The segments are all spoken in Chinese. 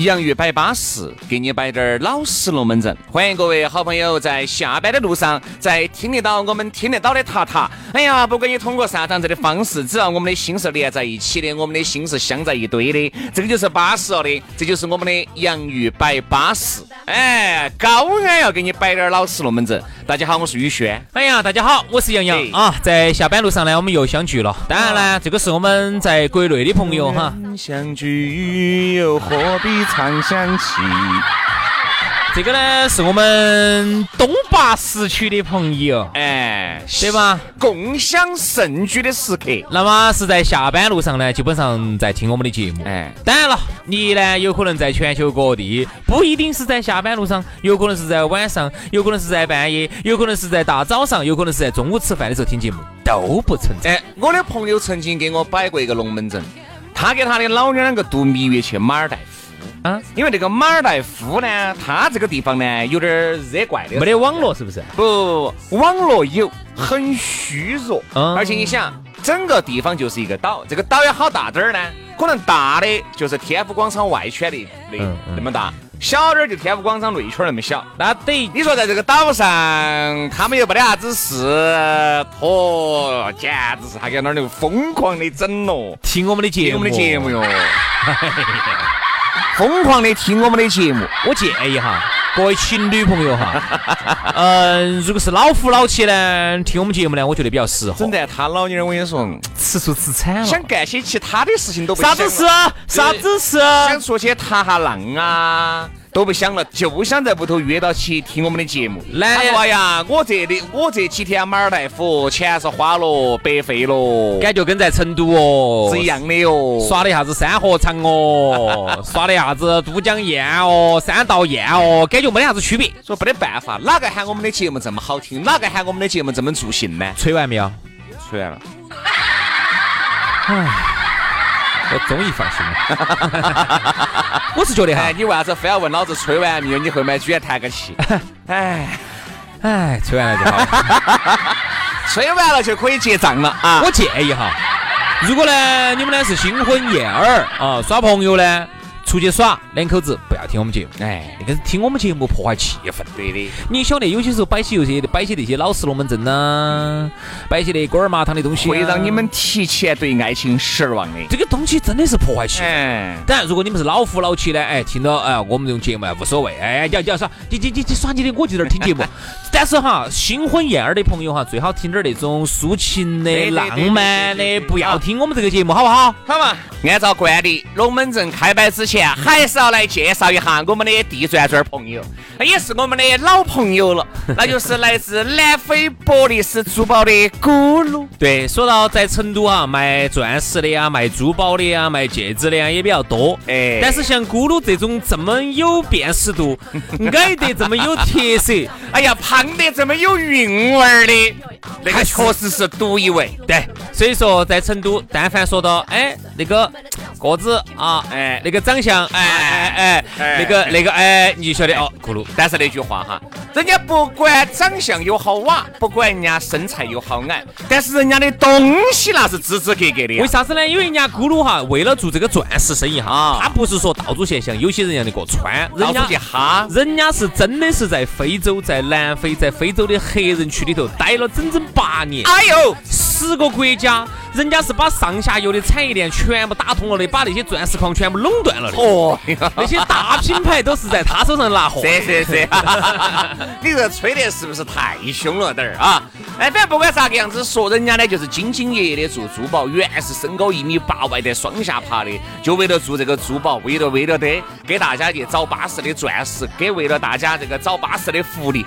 洋芋摆巴适，给你摆点儿老实龙门阵。欢迎各位好朋友在下班的路上，在听得到我们听得到的塔塔。哎呀，不管你通过啥样子的方式，只要我们的心是连在一起的，我们的心是镶在一堆的，这个就是巴适了的。这就是我们的洋芋摆巴适。哎，高安要给你摆点儿老实龙门阵。大家好，我是宇轩。哎呀，大家好，我是杨洋啊。在下班路上呢，我们又相聚了。当然呢，这个是我们在国内的朋友哈。相聚又何必？常想起，这个呢是我们东坝市区的朋友，哎，对吧？共享盛举的时刻。那么是在下班路上呢，基本上在听我们的节目。哎，当然了，你呢有可能在全球各地，不一定是在下班路上，有可能是在晚上，有可能是在半夜，有可能是在大早上，有可能是在中午吃饭的时候听节目，都不存在。我的朋友曾经给我摆过一个龙门阵，他给他的老娘两个度蜜月去马尔代夫。啊，因为这个马尔代夫呢，它这个地方呢有点热怪的，没得网络是不是？不，网络有，很虚弱。嗯，而且你想，整个地方就是一个岛，这个岛有好大点儿呢？可能大的就是天府广场外圈的那那么大，小点儿就天府广场内圈那么小。那等于你说在这个岛上，他们又没得啥子事，嚯，简直是他在那儿就疯狂的整咯，听我们的节目，我们的节目哟。疯狂的听我们的节目，我建议哈，各位情侣朋友哈，嗯，如果是老夫老妻呢，听我们节目呢，我觉得比较适合。整的他老娘，我跟你说，吃醋吃惨了，想干些其他的事情都不啥子事？啥子事？想出去踏下浪啊。都不想了，就想在屋头约到起听我们的节目。来呀，我这里我这几天马尔代夫钱是花了，白费了，感觉跟在成都哦是一样的哟。耍的啥子山河场哦，耍的啥子都江堰哦，三道堰哦，感觉没得啥子区别。说没得办法，哪个喊我们的节目这么好听，哪个喊我们的节目这么助兴呢？吹完没有？吹完了。唉。我终于放心了，我是觉得哈，你为啥子非要问老子吹完没有？你后面居然叹个气，哎哎，吹完了就好，吹完了就可以结账了啊！我建议哈，如果呢你们呢是新婚燕尔啊，耍朋友呢。出去耍，两口子不要听我们节目，哎，那个听我们节目破坏气氛。对的，你晓得有些时候摆起有些摆起那些老式龙门阵呐，摆起那锅儿麻汤的东西，会让你们提前对爱情失望的。这个东西真的是破坏气氛。当然，如果你们是老夫老妻呢，哎，听到哎我们这种节目无所谓，哎，你要你要耍，你你你你耍你的，我就在这儿听节目。但是哈，新婚燕尔的朋友哈，最好听点那种抒情的、浪漫的，不要听我们这个节目，好不好？好嘛，按照惯例，龙门阵开摆之前。还是要来介绍一下我们的地转转朋友，也是我们的老朋友了，那就是来自南非伯利斯珠宝的咕噜。对，说到在成都啊，卖钻石的呀，卖珠宝的呀，卖戒指的呀也比较多。哎，但是像咕噜这种这么有辨识度，矮得这么有特色，哎呀，胖得这么有韵味儿的，那个确实是独一位。对，所以说在成都，但凡说到哎那个个子啊，哎那个长相。哎哎哎，那个那个哎，你就晓得哦，咕噜。但是那句话哈，人家不管长相有好瓦，不管人家身材有好矮，但是人家的东西那是支支格格的。为啥子呢？因为人家咕噜哈，为了做这个钻石生意哈，他不是说到处现象，有些人样的过穿，人家去哈，人家是真的是在非洲，在南非，在非洲的黑人区里头待了整整八年。哎呦，十个国家。人家是把上下游的产业链全部打通了的，把那些钻石矿全部垄断了的。哦，那些大品牌都是在他手上拿货。是是是，你这吹的是不是太凶了点儿啊？哎，反正不管咋个样子说，人家呢就是兢兢业业的做珠宝，原是身高一米八，外带双下巴的，就为了做这个珠宝，为了为了的给大家去找巴适的钻石，给为了大家这个找巴适的福利，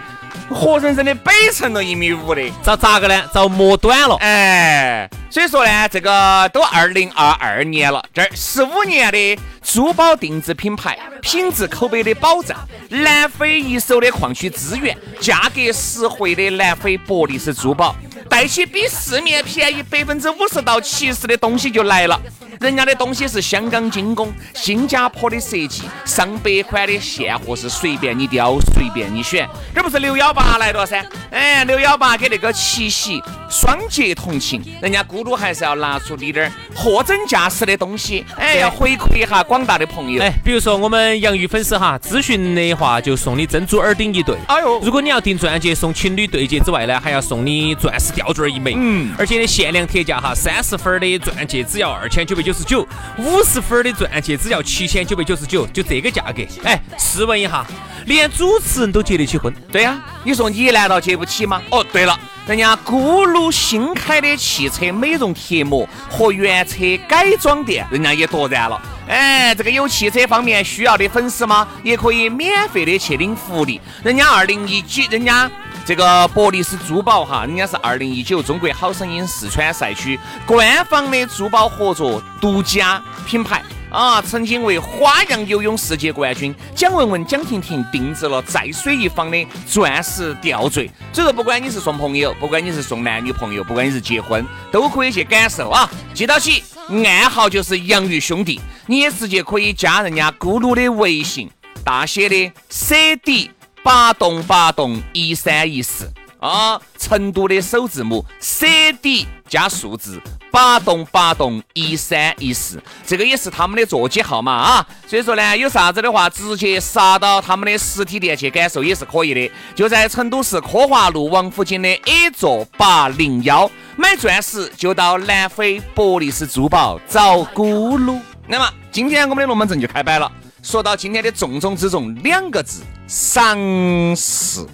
活生生的摆成了一米五的，遭咋个呢？遭磨短了。哎。所以说呢，这个都二零二二年了，这儿十五年的珠宝定制品牌，品质口碑的保障，南非一手的矿区资源，价格实惠的南非博利斯珠宝，带起比市面便宜百分之五十到七十的东西就来了。人家的东西是香港精工，新加坡的设计，上百款的现货是随便你挑，随便你选。这不是六幺八来了噻？哎，六幺八给那个七夕双节同庆，人家咕噜还是要拿出你点货真价实的东西，哎，要回馈一下广大的朋友。哎，比如说我们洋芋粉丝哈，咨询的话就送你珍珠耳钉一对。哎呦，如果你要订钻戒送情侣对戒之外呢，还要送你钻石吊坠一枚。嗯，而且呢限量特价哈，三十分的钻戒只要二千九百九。十九五十分的钻戒只要七千九百九十九，就这个价格。哎，试问一下，连主持人都结得起婚？对呀，你说你难道结不起吗？哦，对了，人家咕噜新开的汽车美容贴膜和原车改装店，人家也夺然了。哎，这个有汽车方面需要的粉丝吗？也可以免费的去领福利。人家二零一九，人家。这个博利斯珠宝哈，人家是二零一九中国好声音四川赛区官方的珠宝合作独家品牌啊，曾经为花样游泳世界冠军蒋雯雯、蒋婷婷定制了在水一方的钻石吊坠。所以说，不管你是送朋友，不管你是送男女朋友，不管你是结婚，都可以去感受啊。记到起，暗号就是洋芋兄弟，你也直接可以加人家咕噜的微信，大写的 C D。八栋八栋一三一四啊，成都的首字母 C D 加数字八栋八栋一三一四，这个也是他们的座机号码啊。所以说呢，有啥子的话，直接杀到他们的实体店去感受也是可以的。就在成都市科华路王府井的 A 座八零幺，买钻石就到南非博利斯珠宝找咕噜。那么今天我们的龙门阵就开摆了。说到今天的重中之重两个字，尝试。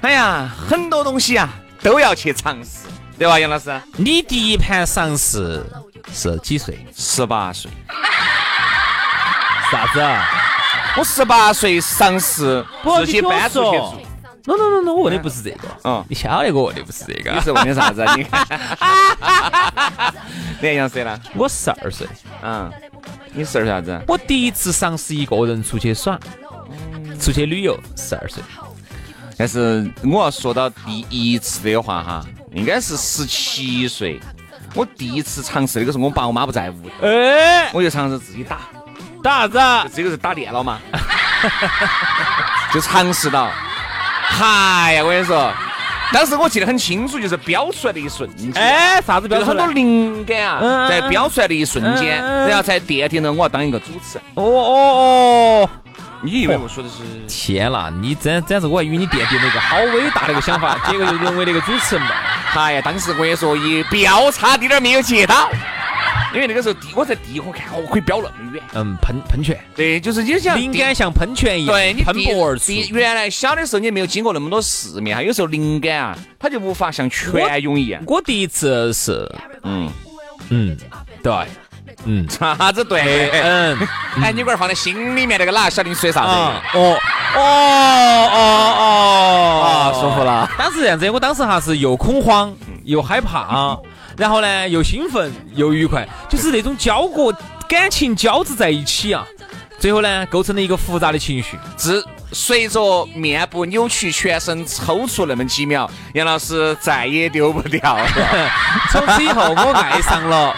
哎呀，很多东西啊都要去尝试，对吧，杨老师？你第一盘尝试是几岁？十八岁。啥子？我十八岁尝试自己搬出去住。no no no no，我问的不是这个。嗯，你晓得我问的不是这个。你是问的啥子？你看，你杨谁呢？我十二岁。嗯。你十二啥子？我第一次尝试一个人出去耍，出去旅游，十二岁。但是我要说到第一次的话哈，应该是十七岁。我第一次尝试那个时候，我爸我妈不在屋，哎，我就尝试自己打，打啥子啊？这个是打电脑嘛？就尝试到，嗨呀，我跟你说。当时我记得很清楚，就是飙出来的一瞬间，哎，啥子飙出来？很多灵感啊，在飙出来的一瞬间，然后才奠定了我要当一个主持人。哦哦哦！你以为我说的是？天哪，你真真是我还以为你奠定了一个好伟大的一个想法，结果就沦为了一个主持人嘛。哎呀，当时我跟你说，一飙差点没有接到。因为那个时候第我在第一颗看，哦，可以飙那么远。嗯，喷喷泉。对，就是你像灵感像喷泉一样，对，你喷薄而出。原来小的时候你没有经过那么多世面，有时候灵感啊，它就无法像泉涌一样。我第一次是，嗯嗯，对，嗯，啥子对？嗯，哎，你龟儿放在心里面那个哪晓得你说啥子？哦哦哦哦，啊，舒服了。当时这样子，我当时哈是又恐慌又害怕。然后呢，又兴奋又愉快，就是那种交过感情交织在一起啊。最后呢，构成了一个复杂的情绪。自随着面部扭曲、全身抽搐那么几秒，杨老师再也丢不掉。从此以后，我爱上了，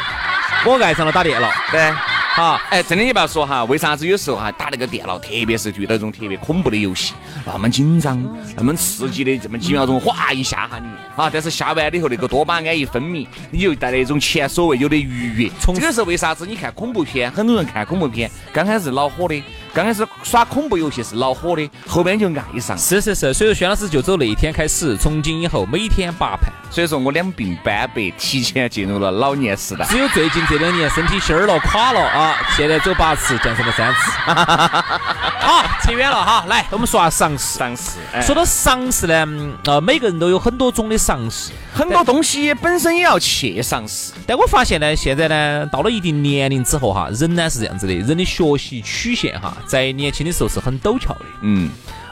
我爱上了打电脑。对。好，哎，真的你不要说哈，为啥子有时候哈打那个电脑，特别是遇到这种特别恐怖的游戏，那么紧张，那么刺激的，这么几秒钟，哗一下哈你，啊，但是下完了以后，那个多巴胺一分泌，你就带来一种前所未有的愉悦。这个是为啥子？你看恐怖片，很多人看恐怖片，刚开始恼火的。刚开始耍恐怖游戏是恼火的，后边就爱上。是是是，所以说轩老师就走那一天开始，从今以后每天八盘。所以说我两鬓斑白，提前进入了老年时代。只有最近这两年身体儿了，垮了啊，现在走八次，降成了三次。好，扯远了哈，来我们说下尝试。说到尝试呢，呃，每个人都有很多种的尝试，很多东西本身也要去尝试。但我发现呢，现在呢，到了一定年龄之后哈，人呢是这样子的，人的学习曲线哈。在年轻的时候是很陡峭的，嗯，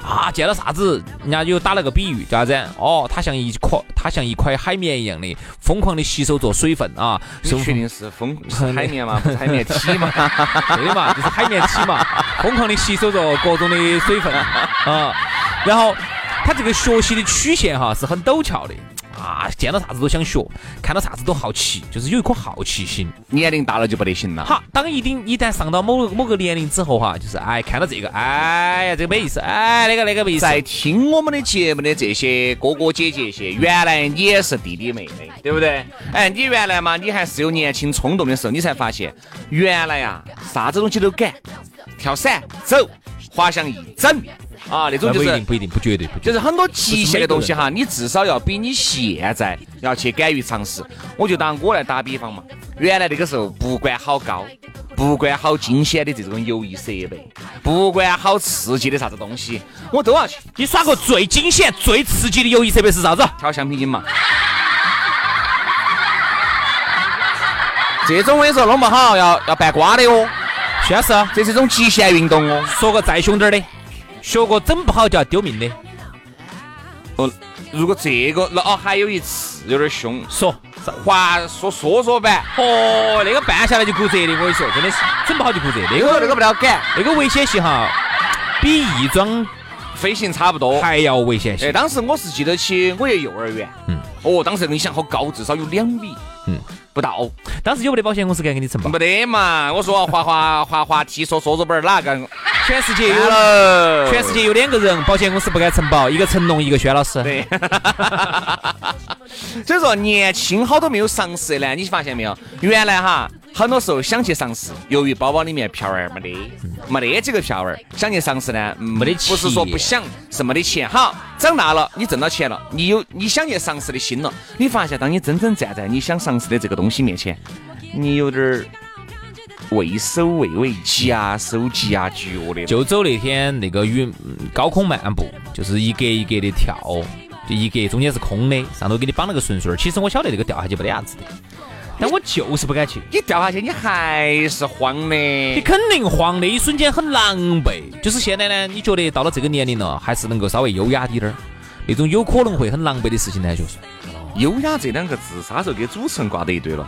啊，见了啥子，人家就打了个比喻，叫啥子？哦，它像一块，它像一块海绵一样的，疯狂的吸收着水分啊。你确定是风 是海绵吗？不是海绵体吗？对嘛，就是海绵体嘛，疯狂的吸收着各种的水分啊。然后它这个学习的曲线哈是很陡峭的。啊，见到啥子都想学，看到啥子都好奇，就是有一颗好奇心。年龄大了就不得行了。好，当一定一旦上到某某个年龄之后哈，就是哎，看到这个，哎呀，这个没意思，哎，那个那个没意思。在听我们的节目的这些哥哥姐姐些，原来你也是弟弟妹妹，对不对？哎，你原来嘛，你还是有年轻冲动的时候，你才发现，原来呀，啥子东西都敢，跳伞、走、滑翔翼、整。啊，那种就是不一定，不一定，不绝对，就是很多极限的东西哈，你至少要比你现在要去敢于尝试。我就当我来打比方嘛，原来那个时候不管好高，不管好惊险的这种游艺设备，不管好刺激的啥子东西，我都要去。你耍过最惊险、最刺激的游艺设备是啥子？跳橡皮筋嘛。这种我跟你说弄不好要要办瓜的哦。确实，这是一种极限运动哦。说个再凶点的。学过整不好就要丢命的。哦，如果这个那哦，还有一次有点凶，说滑说说说板，哦，那个绊下来就骨折的，我跟你说，真的是整不好就骨折。那个那个不了敢，那个危险性哈，比翼装飞行差不多，还要危险些。哎，当时我是记得起，我也幼儿园，嗯，哦，当时你想好高，至少有两米，嗯。不到，当时有没得保险公司敢给你承保？没得嘛！我说滑滑滑滑梯说说说本儿哪个？全世界有，全世界有两个人，保险公司不敢承保，一个成龙，一个轩老师。对。所以说年轻好多没有尝试呢，你发现没有？原来哈。很多时候想去尝试，由于包包里面票儿没得，没得几个票儿，想去尝试呢，没得钱。不是说不想，是没得钱。好，长大了，你挣到钱了，你有你想去尝试的心了。你发现，当你真正站在你想尝试的这个东西面前，你有点儿畏首畏尾、夹手夹脚的。就走那天那个云高空漫步，就是一格一格的跳，就一格中间是空的，上头给你绑了个绳绳儿。其实我晓得这个掉下去没得啥子的。但我就是不敢去，你掉下去你还是慌的，你肯定慌的，一瞬间很狼狈。就是现在呢，你觉得到了这个年龄了，还是能够稍微优雅滴点儿。那种有可能会很狼狈的事情呢，就是优雅这两个字，啥时候给主持人挂得一堆了？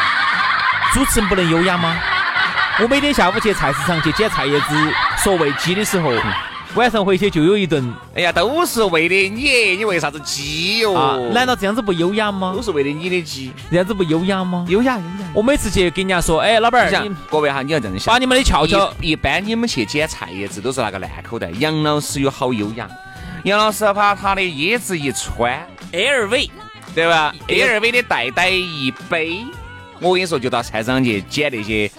主持人不能优雅吗？我每天下午去菜市场去捡菜叶子、说喂鸡的时候。晚上回去就有一顿，哎呀，都是为的你，你为啥子鸡哟？难道这样子不优雅吗？都是为了你的鸡，这样子不优雅吗？优雅优雅。我每次去跟人家说，哎，老板儿，各位哈，你要这样想，把你们的翘翘。一般你们去捡菜叶子都是那个烂口袋，杨老师有好优雅。杨老师把他的椰子一穿，LV，对吧？LV 的袋袋一背，我跟你说，就到菜场去捡那些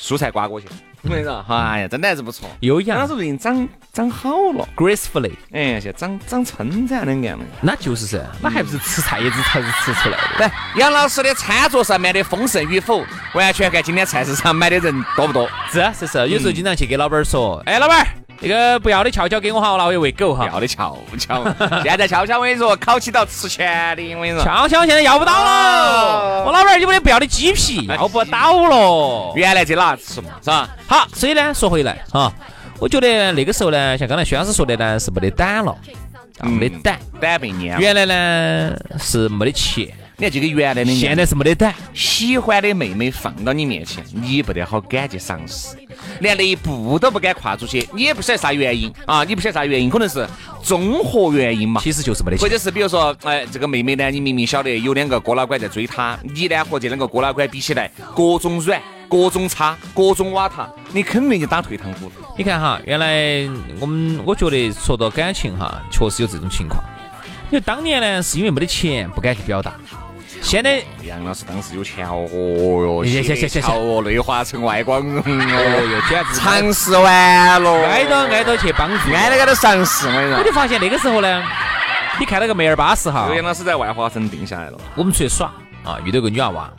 蔬菜瓜果去。我跟你说，哎呀，真的还是不错。优雅。那是不是已经长长好了？Gracefully。哎，现在长长春展两样了。那就是噻，那还不是吃菜叶子才是吃出来的。来，杨老师的餐桌上面的丰盛与否，完全看今天菜市场买的人多不多。是啊，是是，有时候经常去给老板说，哎，老板。那个不要的翘翘给我哈，我，拿回喂狗哈。要的翘翘，现在翘翘我跟你说，考起到吃钱的，我跟你说。翘翘现在要不到了，我老板儿有没得不要的鸡皮，要不到了。原来在哪吃嘛，是吧？好，所以呢，说回来哈，我觉得那个时候呢，像刚才薛老师说的呢，是没得胆了，没得胆，胆被蔫。原来呢是没得钱。你看这个原来的，现在是没得胆。喜欢的妹妹放到你面前，你不得好敢去尝试，连那一步都不敢跨出去。你也不晓得啥原因啊？你不晓得啥原因？可能是综合原因嘛。其实就是没得或者是比如说，哎，这个妹妹呢，你明明晓得有两个哥老倌在追她，你呢和这两个哥老倌比起来，各种软，各种差，各种瓦塔，你肯定就打退堂鼓。你看哈，原来我们我觉得说到感情哈，确实有这种情况。因为当年呢，是因为没得钱，不敢去表达。现在杨老师当时有钱哦哟，谢谢谢哦，内华城外光荣哦哟，简直尝试完了，挨到挨到去帮助，挨到挨到尝试，我跟你说，我就发现那个时候呢，你看那个梅尔巴适哈，杨老师在外华城定下来了，我们出去耍啊，遇到个女娃娃，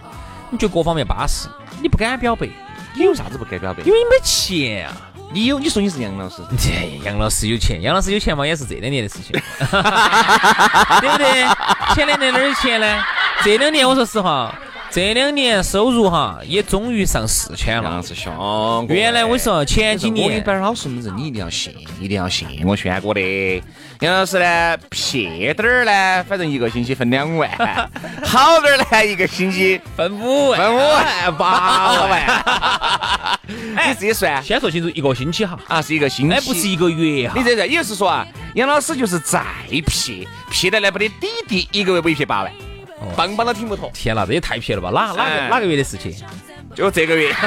你觉得各方面巴适，你不敢表白，你有啥子不敢表白？因为你没钱啊。你有？你说你是杨老师？这杨老师有钱，杨老师有钱嘛，也是这两年的事情，对不对？前两年哪儿有钱呢？这两年我说实话，这两年收入哈也终于上四千了，是兄。原来我说前几年，我摆老实们人，你一定要信，一定要信我轩哥的。杨老师呢，撇点儿呢，反正一个星期分两万；好点儿呢，一个星期分五万、分五万、八万。你自己算，先说清楚，一个星期哈，啊，是一个星期，哎，不是一个月哈。你这这也就是说啊，杨老师就是再撇，撇的来不得底底，一个月不一撇八万，棒棒都听不脱。天哪，这也太撇了吧？哪哪个哪个月的事情？就这个月。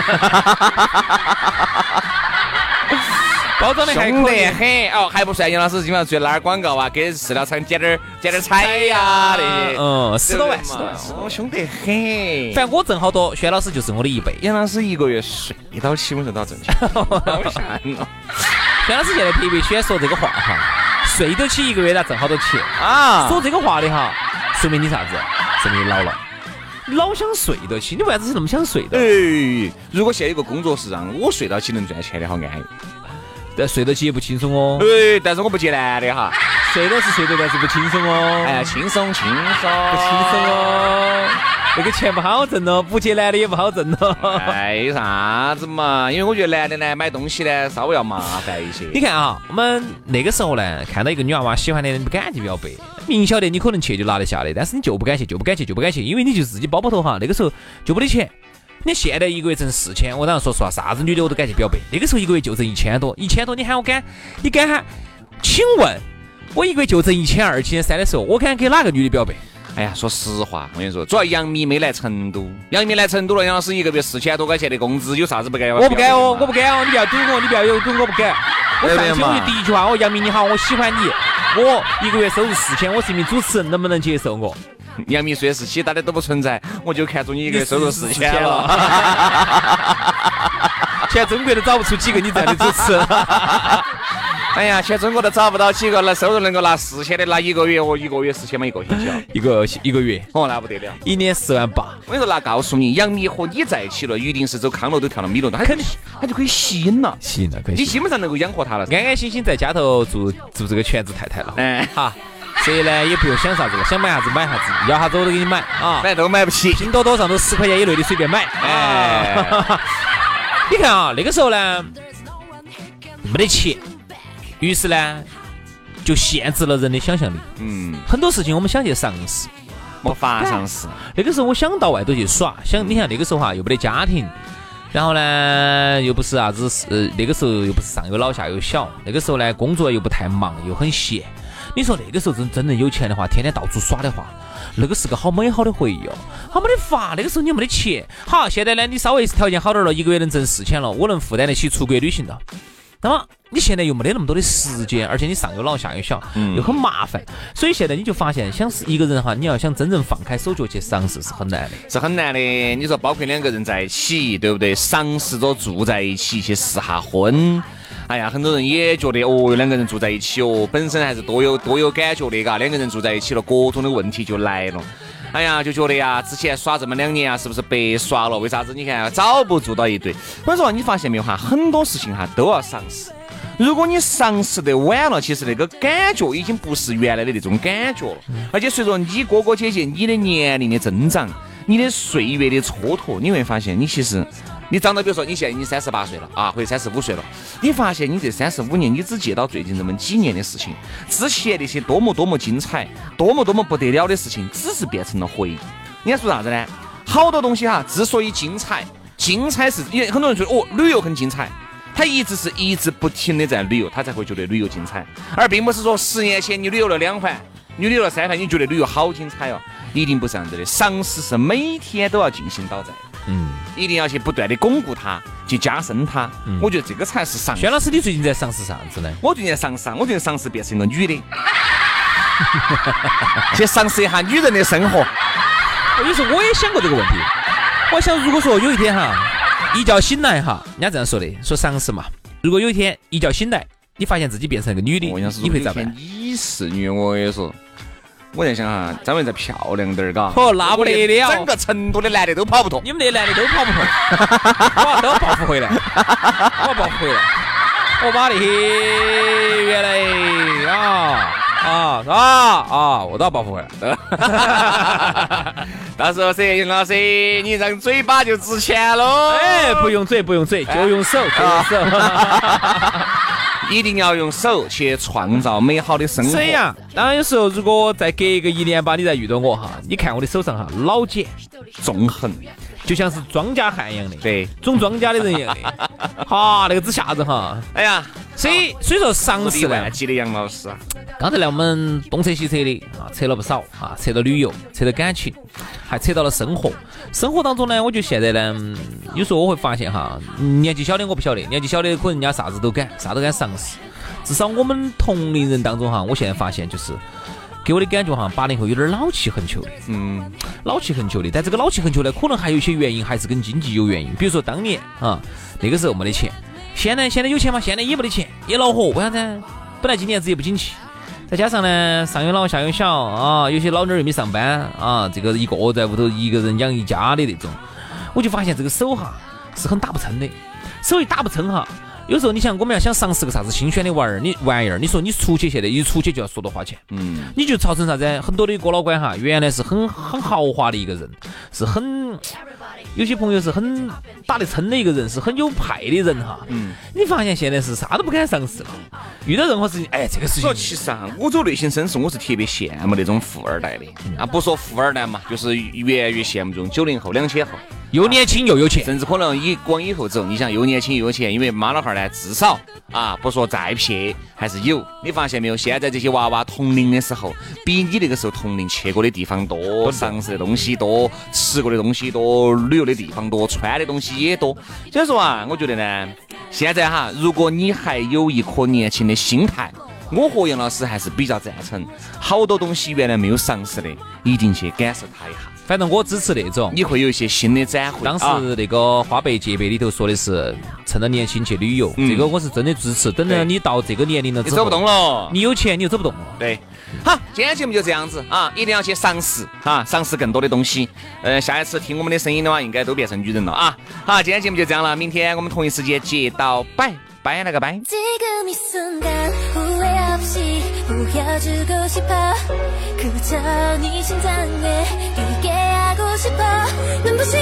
包装的凶得很哦，还不算杨老师经常出去拉点广告啊，给饲料厂捡点儿捡点儿彩呀那些，嗯，十多万，十多万，凶得很。反正我挣好多，薛老师就是我的一倍。杨老师一个月睡到起，我说到挣钱，好吓人哦。薛老师现在特别喜欢说这个话哈，睡得起一个月他挣好多钱啊。说这个话的哈，说明你啥子？说明你老了，老想睡得起，你为啥子是那么想睡的？哎，如果现在有个工作是让我睡到起能赚钱的，好安逸。但睡得起也不轻松哦。哎，但是我不接男的哈。睡到是睡得，但是不轻松哦。哎，轻松轻松，不轻松哦。那个钱不好挣哦，不接男的也不好挣哦。哎，啥子嘛？因为我觉得男的呢，买东西呢稍微要麻烦一些。你看啊，我们那个时候呢，看到一个女娃娃喜欢的，你不敢去表白，明晓得你可能去就拿得下的，但是你就不敢去，就不敢去，就不敢去，因为你就自己包包头哈，那个时候就没得钱。你现在一个月挣四千，我当然说实话，啥子女的我都敢去表白。那个时候一个月就挣一千多，一千多你喊我敢，你敢喊？请问，我一个月就挣一千二、一千三的时候，我敢给哪个女的表白？哎呀，说实话，我跟你说，主要杨幂没来成都，杨幂来成都了，杨老师一个月四千多块钱的工资，有啥子不敢？我不敢哦，我不敢哦，你不要怼我，你不要有怼我不敢。我上期我就第一句话，我杨幂你好，我喜欢你，我一个月收入四千，我是一名主持人，能不能接受我？杨幂说是其他的都不存在，我就看中你一个月收入四千了。全中国都找不出几个你这样的主持。哎呀，全中国都找不到几个那收入能够拿四千的，拿一个月哦一个月四千嘛，一个星期啊，一个一个月哦，那不得了，一年四万八。我跟你说，那告诉你，杨幂和你在一起了，一定是走康乐都跳到米乐都，他肯定他就可以吸引了，吸引了，可以。你基本上能够养活他了，安安心心在家头做做这个全职太太了。哎，好。所以呢，也不用想啥子了，想买啥子买啥子，要啥子我都给你买啊，买都买不起。拼多多上都十块钱以内的随便买。哎，你看啊，那个时候呢，没得钱，于是呢，就限制了人的想象力。嗯，很多事情我们想去尝试，没法尝试。那个时候我想到外头去耍，想你看那个时候哈，又没得家庭，然后呢，又不是啥子是那个时候又不是上有老下有小，那个时候呢，工作又不太忙，又很闲。你说那个时候真真正有钱的话，天天到处耍的话，那个是个好美好的回忆哦。好没得法，那个时候你没得钱。好，现在呢，你稍微条件好点了，一个月能挣四千了，我能负担得起出国旅行了。那么你现在又没得那么多的时间，而且你上有老下有小，又很麻烦，所以现在你就发现，想是一个人哈，你要想真正放开手脚去尝试是很难的，是很难的。你说包括两个人在一起，对不对？尝试着住在一起去试下婚。哎呀，很多人也觉得哦，两个人住在一起哦，本身还是多有多有感觉的，嘎，两个人住在一起了，各种的问题就来了。哎呀，就觉得呀，之前耍这么两年啊，是不是白耍了？为啥子？你看早不住到一堆。我说你发现没有哈，很多事情哈都要尝试。如果你尝试得晚了，其实那个感觉已经不是原来的那种感觉了。而且随着你哥哥姐姐你的年龄的增长，你的岁月的蹉跎，你会发现你其实。你长到，比如说你现在已经三十八岁了啊，或者三十五岁了，你发现你这三十五年，你只记到最近这么几年的事情，之前那些多么多么精彩、多么多么不得了的事情，只是变成了回忆。你该说啥子呢？好多东西哈，之所以精彩，精彩是因为很多人说哦，旅游很精彩，他一直是一直不停的在旅游，他才会觉得旅游精彩，而并不是说十年前你旅游了两环，你旅游了三环，你觉得旅游好精彩哦，一定不是这样子的。尝试是每天都要进行到在。嗯，一定要去不断的巩固它，去加深它。我觉得这个才是尝。轩老师，你最近在尝试啥子呢？我最近在尝试，我最近尝试变成一个女的，去尝试一下女人的生活。有时候我也想过这个问题。我想，如果说有一天哈，一觉醒来哈，人家这样说的，说常识嘛。如果有一天一觉醒来，你发现自己变成一个女的，你会咋办？你是女，我跟你说。我在想哈，张伟再漂亮点儿，嘎。哦，那不得了，整个成都的男的都跑不脱。你们那男的都跑不脱，我都要报复回来，我要报复回来。我把那些原来啊啊啊啊，我都要报复回来。到时候噻，杨老师，你让嘴巴就值钱喽。哎，不用嘴，不用嘴，就用手，就用手。一定要用手去创造美好的生活。所以啊，当然有时候如果再隔一个一年吧你再遇到我哈，你看我的手上哈老茧纵横，就像是庄稼汉一样的，对，种庄稼的人一样的，哈，那个之吓人哈。哎呀，所以所以说上次万级的杨老师啊，刚才呢我们东扯西扯的啊，扯了不少啊，扯到旅游，扯到感情，还扯到了生活。生活当中呢，我觉得现在呢，有时候我会发现哈，年纪小的我不晓得，年纪小的可能人家啥子都敢，啥都敢尝试。至少我们同龄人当中哈，我现在发现就是给我的感觉哈，八零后有点老气横秋的，嗯，老气横秋的。但这个老气横秋呢，可能还有一些原因，还是跟经济有原因。比如说当年啊，那个时候没得钱，现在现在有钱吗？现在也没得钱，也恼火。为啥子？本来今年子也不景气。再加上呢，上有老下有小啊，有些老妞儿又没上班啊，这个一个在屋头一个人养一家的那种，我就发现这个手哈是很打不撑的，手一打不撑哈，有时候你想我们要想尝试个啥子新鲜的玩意儿，你玩意儿，你说你出去现在一出去就要说多花钱，嗯，你就造成啥子？很多的哥老倌哈，原来是很很豪华的一个人，是很。有些朋友是很打得撑的一个人，是很有派的人哈。嗯，你发现现在是啥都不敢尝试了，遇到任何事情，哎，这个事情。其实啊，我走内心深处，我是特别羡慕那种富二代的。啊，不说富二代嘛，就是越来越羡慕这种九零后、两千后。又年轻又有钱，甚至可能以往以后走，你想又年轻又有钱，因为妈老汉儿呢，至少啊，不说再撇还是有。你发现没有？现在这些娃娃同龄的时候，比你那个时候同龄去过的地方多，尝试的东西多，吃过的东西多，旅游的地方多，穿的东西也多。所以说啊，我觉得呢，现在哈，如果你还有一颗年轻的心态，我和杨老师还是比较赞成，好多东西原来没有尝试的，一定去感受它一下。反正我支持那种，你会有一些新的展会。当时那个花呗借呗里头说的是趁着年轻去旅游，这个我是真的支持。等到你到这个年龄了，你走不动了，你有钱你就走不动了。对，好，今天节目就这样子啊，一定要去尝试啊，尝试更多的东西。呃，下一次听我们的声音的话，应该都变成女人了啊。好，今天节目就这样了，明天我们同一时间接到拜拜那个拜。 보여주고 싶어. 그저 네 심장에 뛰게 하고 싶어. 눈부신